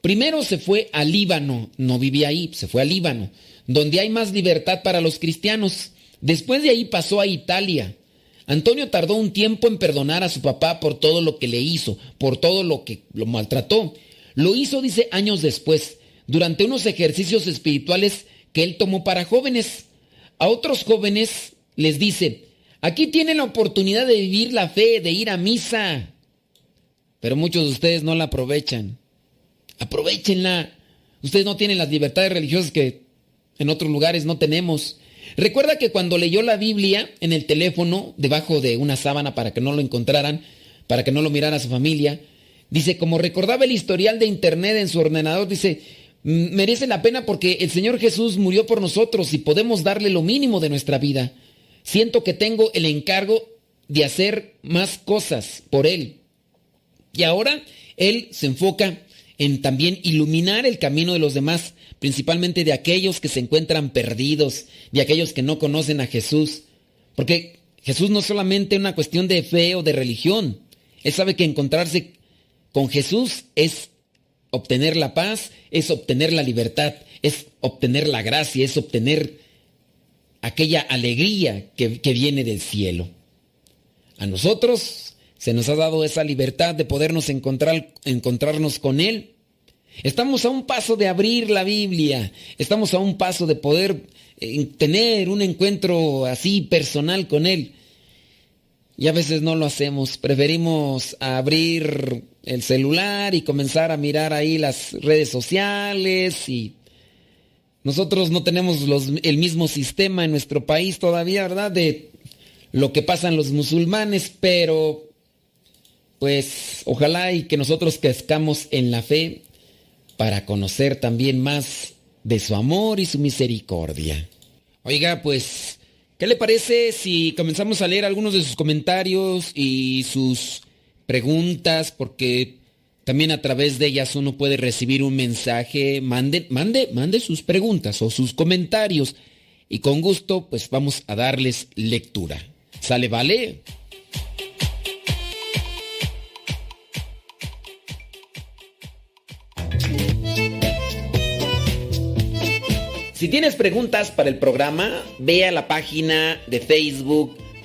Primero se fue a Líbano, no vivía ahí, se fue a Líbano, donde hay más libertad para los cristianos. Después de ahí pasó a Italia. Antonio tardó un tiempo en perdonar a su papá por todo lo que le hizo, por todo lo que lo maltrató. Lo hizo, dice, años después, durante unos ejercicios espirituales que él tomó para jóvenes. A otros jóvenes les dice, Aquí tienen la oportunidad de vivir la fe, de ir a misa. Pero muchos de ustedes no la aprovechan. Aprovechenla. Ustedes no tienen las libertades religiosas que en otros lugares no tenemos. Recuerda que cuando leyó la Biblia en el teléfono, debajo de una sábana para que no lo encontraran, para que no lo mirara su familia, dice, como recordaba el historial de internet en su ordenador, dice, merece la pena porque el Señor Jesús murió por nosotros y podemos darle lo mínimo de nuestra vida. Siento que tengo el encargo de hacer más cosas por Él. Y ahora Él se enfoca en también iluminar el camino de los demás, principalmente de aquellos que se encuentran perdidos, de aquellos que no conocen a Jesús. Porque Jesús no es solamente una cuestión de fe o de religión. Él sabe que encontrarse con Jesús es obtener la paz, es obtener la libertad, es obtener la gracia, es obtener aquella alegría que, viene del cielo. A nosotros se nos ha dado esa libertad de podernos encontrar, encontrarnos con Él. Estamos a un paso de abrir la Biblia, estamos a un paso de poder eh, tener un encuentro así personal con Él. Y a veces no lo hacemos, preferimos abrir el celular y comenzar a mirar ahí las redes sociales y nosotros no tenemos el mismo sistema en nuestro país todavía, ¿verdad? De lo que pasan los musulmanes, pero pues ojalá y que nosotros crezcamos en la fe para conocer también más de su amor y su misericordia. Oiga, pues, ¿qué le parece si comenzamos a leer algunos de sus comentarios y sus preguntas? Porque También a través de ellas uno puede recibir un mensaje, mande, mande, mande sus preguntas o sus comentarios y con gusto pues vamos a darles lectura. ¿Sale, vale? Si tienes preguntas para el programa, ve a la página de Facebook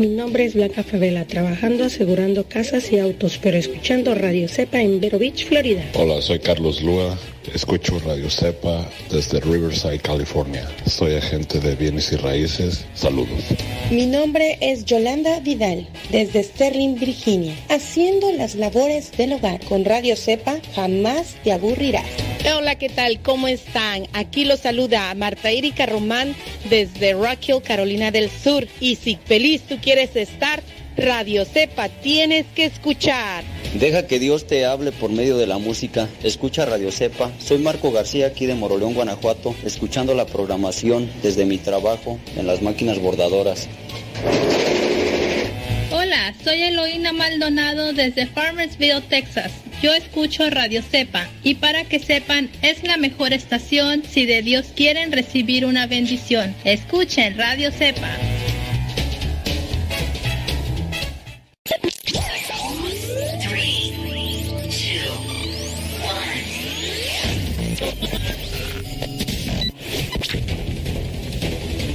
Mi nombre es Blanca Favela, trabajando asegurando casas y autos, pero escuchando Radio Cepa en Vero Beach, Florida. Hola, soy Carlos Lua. Escucho Radio Cepa desde Riverside, California. Soy agente de bienes y raíces. Saludos. Mi nombre es Yolanda Vidal, desde Sterling, Virginia, haciendo las labores del hogar. Con Radio Cepa jamás te aburrirás. Hola, ¿qué tal? ¿Cómo están? Aquí los saluda Marta Erika Román desde Rock Hill, Carolina del Sur. Y si feliz tú quieres estar, Radio Cepa tienes que escuchar. Deja que Dios te hable por medio de la música. Escucha Radio Cepa. Soy Marco García aquí de Moroleón, Guanajuato, escuchando la programación desde mi trabajo en las máquinas bordadoras. Hola, soy Eloína Maldonado desde Farmersville, Texas. Yo escucho Radio Cepa y para que sepan, es la mejor estación si de Dios quieren recibir una bendición. Escuchen Radio Cepa.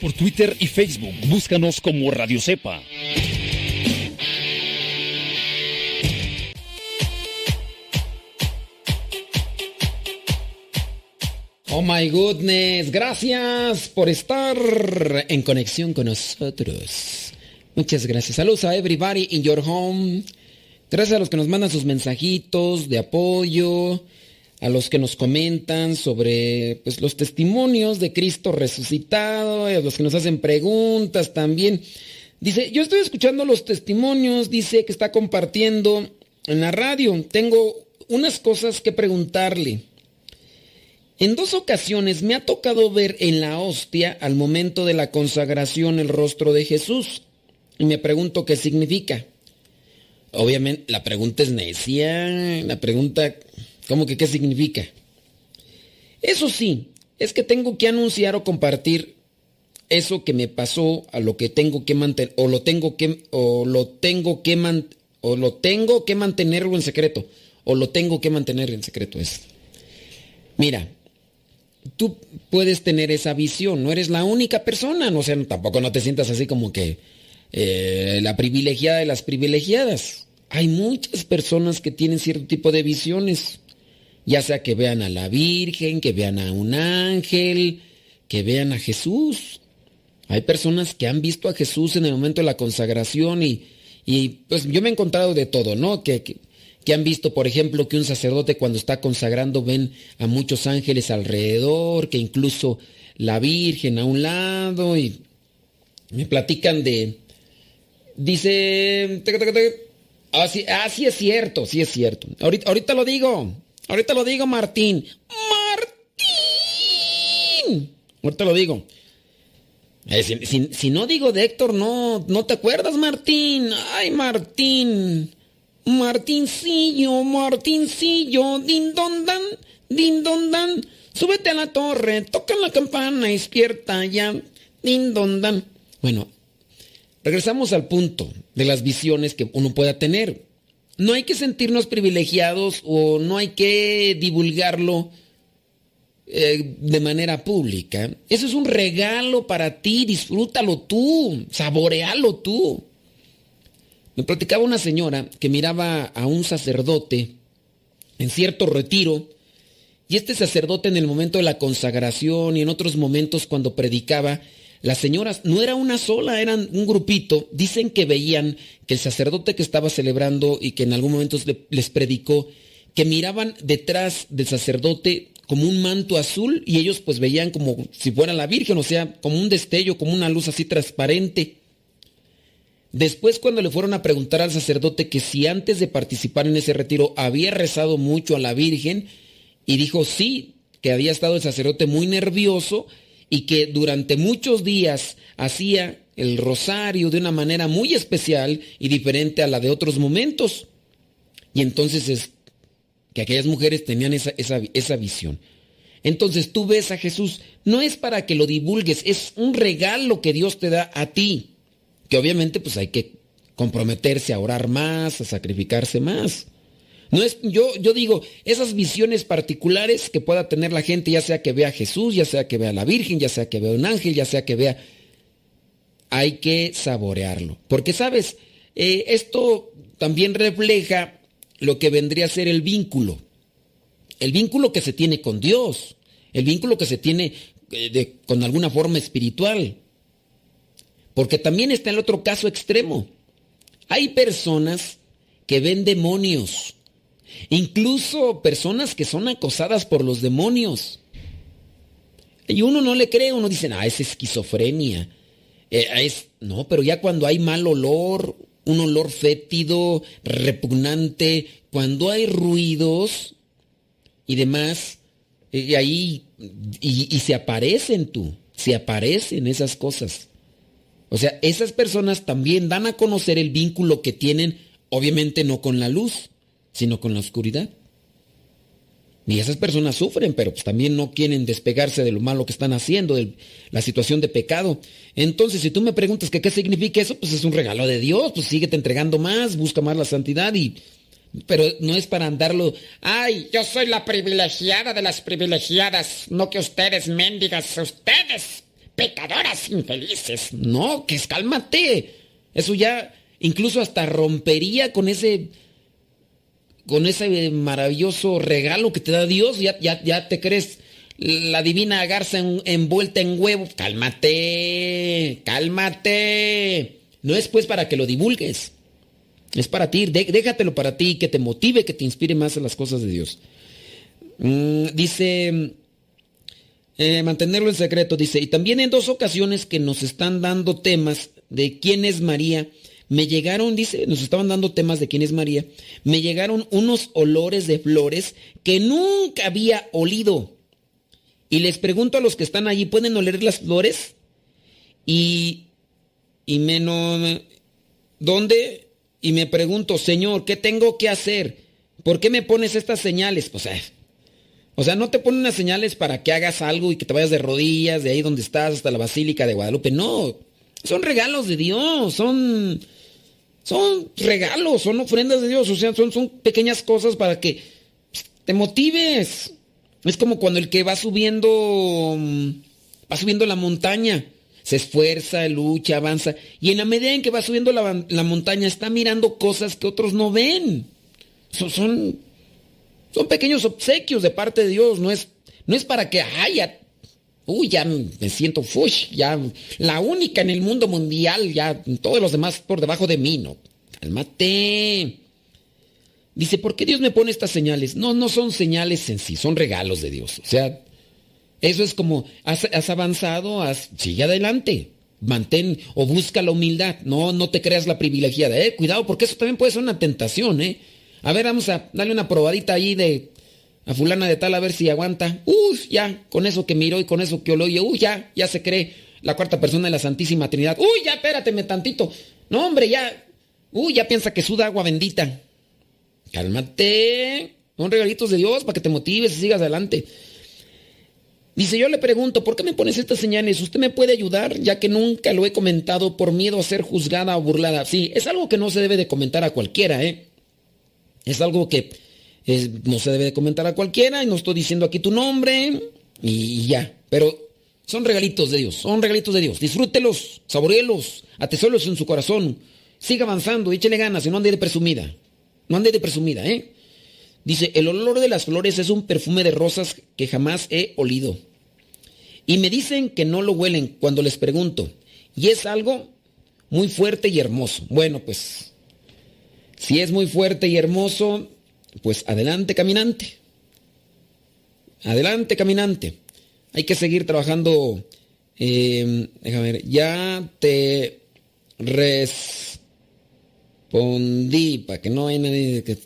Por Twitter y Facebook. Búscanos como Radio Cepa. Oh my goodness, gracias por estar en conexión con nosotros. Muchas gracias. Saludos a everybody in your home. Gracias a los que nos mandan sus mensajitos de apoyo, a los que nos comentan sobre pues, los testimonios de Cristo resucitado, a los que nos hacen preguntas también. Dice, yo estoy escuchando los testimonios, dice que está compartiendo en la radio. Tengo unas cosas que preguntarle. En dos ocasiones me ha tocado ver en la hostia al momento de la consagración el rostro de Jesús. Y me pregunto qué significa. Obviamente la pregunta es necia, la pregunta, ¿cómo que qué significa? Eso sí, es que tengo que anunciar o compartir eso que me pasó a lo que tengo que mantener, o lo tengo que, o lo tengo que man, o lo tengo que mantenerlo en secreto, o lo tengo que mantener en secreto. Es. Mira, tú puedes tener esa visión, no eres la única persona, no sé, tampoco no te sientas así como que eh, la privilegiada de las privilegiadas. Hay muchas personas que tienen cierto tipo de visiones, ya sea que vean a la Virgen, que vean a un ángel, que vean a Jesús. Hay personas que han visto a Jesús en el momento de la consagración y, pues yo me he encontrado de todo, ¿no? Que, que, han visto, por ejemplo, que un sacerdote cuando está consagrando ven a muchos ángeles alrededor, que incluso la Virgen a un lado y me platican de... Dice... Ah ah, sí, es cierto, sí es cierto. Ahorita lo digo. Ahorita lo digo, Martín. Martín. Ahorita lo digo. Eh, si, no digo de Héctor, no, no te acuerdas, Martín. Ay, Martín. Martincillo, Martincillo. Din don dan, din don dan. Súbete a la torre, toca la campana, despierta ya. Din don dan. Bueno, regresamos al punto de las visiones que uno pueda tener. No hay que sentirnos privilegiados o no hay que divulgarlo eh, de manera pública. Eso es un regalo para ti, disfrútalo tú, saborealo tú. Me platicaba una señora que miraba a un sacerdote en cierto retiro y este sacerdote en el momento de la consagración y en otros momentos cuando predicaba, las señoras no era una sola, eran un grupito. Dicen que veían que el sacerdote que estaba celebrando y que en algún momento les predicó, que miraban detrás del sacerdote como un manto azul y ellos pues veían como si fuera la Virgen, o sea, como un destello, como una luz así transparente. Después cuando le fueron a preguntar al sacerdote que si antes de participar en ese retiro había rezado mucho a la Virgen, y dijo sí, que había estado el sacerdote muy nervioso y que durante muchos días hacía el rosario de una manera muy especial y diferente a la de otros momentos. Y entonces es que aquellas mujeres tenían esa, esa, esa visión. Entonces tú ves a Jesús, no es para que lo divulgues, es un regalo que Dios te da a ti, que obviamente pues hay que comprometerse a orar más, a sacrificarse más. No es, yo, yo digo, esas visiones particulares que pueda tener la gente, ya sea que vea a Jesús, ya sea que vea a la Virgen, ya sea que vea a un ángel, ya sea que vea, hay que saborearlo. Porque, ¿sabes? Eh, esto también refleja lo que vendría a ser el vínculo. El vínculo que se tiene con Dios. El vínculo que se tiene eh, con alguna forma espiritual. Porque también está el otro caso extremo. Hay personas que ven demonios Incluso personas que son acosadas por los demonios. Y uno no le cree, uno dice, ah, es esquizofrenia. Eh, es, no, pero ya cuando hay mal olor, un olor fétido, repugnante, cuando hay ruidos y demás, y eh, ahí, y, y se aparecen tú, se aparecen esas cosas. O sea, esas personas también dan a conocer el vínculo que tienen, obviamente no con la luz, sino con la oscuridad. Y esas personas sufren, pero pues también no quieren despegarse de lo malo que están haciendo, de la situación de pecado. Entonces, si tú me preguntas que qué significa eso, pues es un regalo de Dios, pues síguete entregando más, busca más la santidad y... Pero no es para andarlo, ay, yo soy la privilegiada de las privilegiadas, no que ustedes mendigas, ustedes pecadoras infelices. No, que es cálmate. Eso ya incluso hasta rompería con ese con ese maravilloso regalo que te da Dios, ya, ya, ya te crees la divina garza envuelta en huevo. Cálmate, cálmate. No es pues para que lo divulgues. Es para ti, déjatelo para ti, que te motive, que te inspire más a las cosas de Dios. Mm, dice, eh, mantenerlo en secreto, dice, y también en dos ocasiones que nos están dando temas de quién es María me llegaron, dice, nos estaban dando temas de quién es María, me llegaron unos olores de flores que nunca había olido. Y les pregunto a los que están allí, ¿pueden oler las flores? Y, y me no, ¿dónde? Y me pregunto, Señor, ¿qué tengo que hacer? ¿Por qué me pones estas señales? O sea, o sea, no te ponen unas señales para que hagas algo y que te vayas de rodillas de ahí donde estás hasta la Basílica de Guadalupe. No, son regalos de Dios, son son regalos, son ofrendas de Dios, o sea, son, son pequeñas cosas para que te motives. Es como cuando el que va subiendo, mm, va subiendo la montaña, se esfuerza, lucha, avanza, y en la medida en que va subiendo la, montaña está mirando cosas que otros no ven. Son, son, pequeños obsequios de parte de Dios, no es, no es para que, ay, Uy, ya me siento fush, ya la única en el mundo mundial, ya todos los demás por debajo de mí, no. Cálmate. Dice, ¿por qué Dios me pone estas señales? No, no son señales en sí, son regalos de Dios. O sea, eso es como, has, avanzado, has, sigue adelante. Mantén o busca la humildad. No, no te creas la privilegiada, eh. Cuidado, porque eso también puede ser una tentación, eh. A ver, vamos a darle una probadita ahí de a fulana de tal a ver si aguanta. Uy, ya, con eso que miró y con eso que oló, y uy, ya, ya se cree la cuarta persona de la Santísima Trinidad. Uy, ya, espérateme tantito. No, hombre, ya. Uy, ya piensa que suda agua bendita. Cálmate. Son regalitos de Dios para que te motives y sigas adelante. Dice, yo le pregunto, ¿por qué me pones estas señales? ¿Usted me puede ayudar? Ya que nunca lo he comentado por miedo a ser juzgada o burlada. Sí, es algo que no se debe de comentar a cualquiera, ¿eh? Es algo que no se debe de comentar a cualquiera y no estoy diciendo aquí tu nombre y ya. Pero son regalitos de Dios, son regalitos de Dios. Disfrútelos, saboreelos, atesórelos en su corazón. Siga avanzando, échele ganas y no ande de presumida. No ande de presumida, ¿eh? Dice, el olor de las flores es un perfume de rosas que jamás he olido. Y me dicen que no lo huelen cuando les pregunto. Y es algo muy fuerte y hermoso. Bueno, pues, si es muy fuerte y hermoso, pues adelante caminante. Adelante caminante. Hay que seguir trabajando. Em, déjame ver, ya te respondí para que no haya nadie que...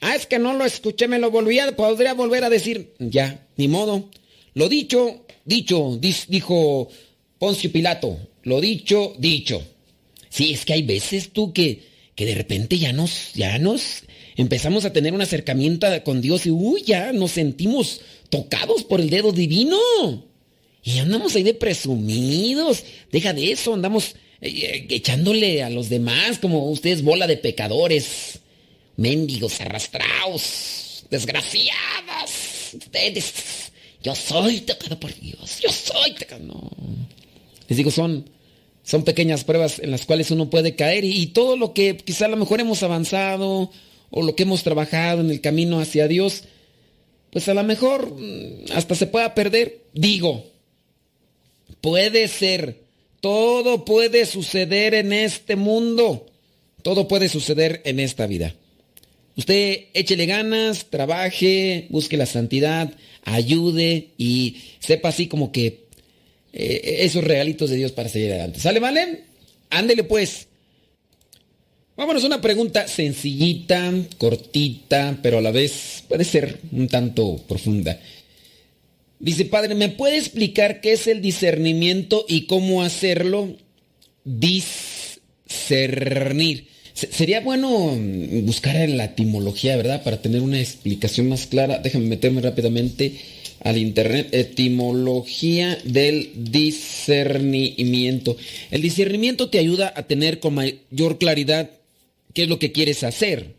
Ah, es que no lo escuché, me lo volví a, podría volver a decir. Ya, ni modo. Lo dicho, dicho, dijo Poncio Pilato. Lo dicho, dicho. Sí, es que hay veces tú que, que de repente ya nos, ya nos empezamos a tener un acercamiento con Dios y uy, ya nos sentimos tocados por el dedo divino. Y andamos ahí de presumidos. Deja de eso, andamos eh, eh, echándole a los demás como ustedes bola de pecadores. Mendigos arrastrados, desgraciadas. Ustedes. Yo soy tocado por Dios. Yo soy tocado. No. Les digo, son, son pequeñas pruebas en las cuales uno puede caer y, y todo lo que quizá a lo mejor hemos avanzado o lo que hemos trabajado en el camino hacia Dios, pues a lo mejor mm, hasta se pueda perder. Digo, puede ser, todo puede suceder en este mundo, todo puede suceder en esta vida. Usted échele ganas, trabaje, busque la santidad, ayude y sepa así como que eh, esos regalitos de Dios para seguir adelante. ¿Sale, vale? Ándele pues. Vámonos a una pregunta sencillita, cortita, pero a la vez puede ser un tanto profunda. Dice, padre, ¿me puede explicar qué es el discernimiento y cómo hacerlo? Discernir. Sería bueno buscar en la etimología, ¿verdad? Para tener una explicación más clara. Déjame meterme rápidamente al internet. Etimología del discernimiento. El discernimiento te ayuda a tener con mayor claridad ¿Qué es lo que quieres hacer?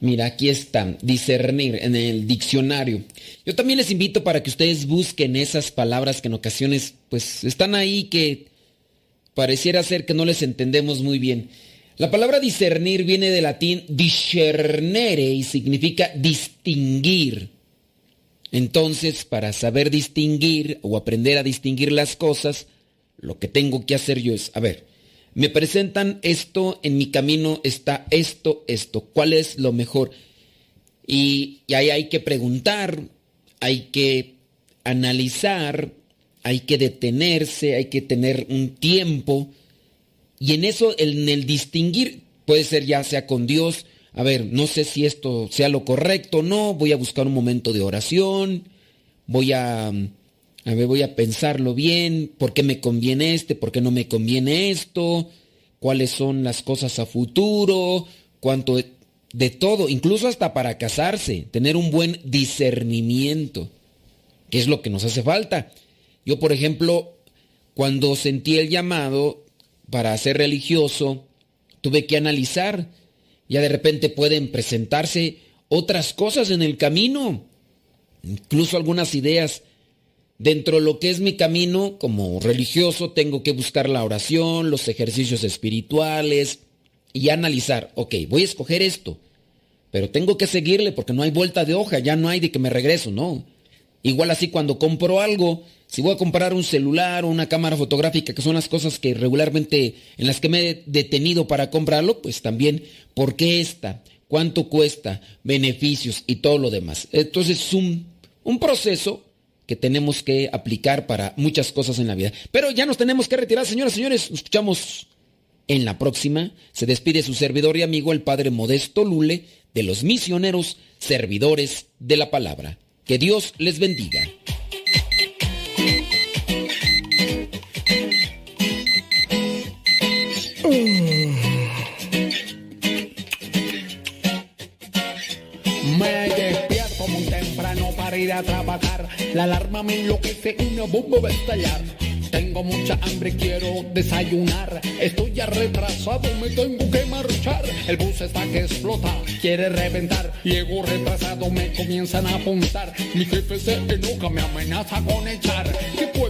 Mira, aquí está, discernir en el diccionario. Yo también les invito para que ustedes busquen esas palabras que en ocasiones pues están ahí que pareciera ser que no les entendemos muy bien. La palabra discernir viene del latín discernere y significa distinguir. Entonces, para saber distinguir o aprender a distinguir las cosas, lo que tengo que hacer yo es, a ver, me presentan esto, en mi camino está esto, esto, ¿cuál es lo mejor? Y, ahí hay que preguntar, hay que analizar, hay que detenerse, hay que tener un tiempo. Y en eso, en el distinguir, puede ser ya sea con Dios, a ver, no sé si esto sea lo correcto o no, voy a buscar un momento de oración, voy a a ver, voy a pensarlo bien, por qué me conviene este, por qué no me conviene esto, cuáles son las cosas a futuro, cuánto de, todo, incluso hasta para casarse, tener un buen discernimiento, que es lo que nos hace falta. Yo, por ejemplo, cuando sentí el llamado para ser religioso, tuve que analizar, ya de repente pueden presentarse otras cosas en el camino, incluso algunas ideas Dentro de lo que es mi camino como religioso, tengo que buscar la oración, los ejercicios espirituales y analizar, ok, voy a escoger esto, pero tengo que seguirle porque no hay vuelta de hoja, ya no hay de que me regreso, no. Igual así cuando compro algo, si voy a comprar un celular o una cámara fotográfica, que son las cosas que regularmente en las que me he detenido para comprarlo, pues también, ¿por qué esta? ¿Cuánto cuesta? Beneficios y todo lo demás. Entonces es un, un proceso que tenemos que aplicar para muchas cosas en la vida. Pero ya nos tenemos que retirar, señoras y señores. Nos escuchamos en la próxima. Se despide su servidor y amigo, el Padre Modesto Lule, de los misioneros servidores de la palabra. Que Dios les bendiga. Me ir a trabajar. La alarma me enloquece, una bomba va a estallar. Tengo mucha hambre, quiero desayunar. Estoy ya retrasado, me tengo que marchar. El bus está que explota, quiere reventar. Llego retrasado, me comienzan a apuntar. Mi jefe se enoja, me amenaza con echar. ¿Qué puedo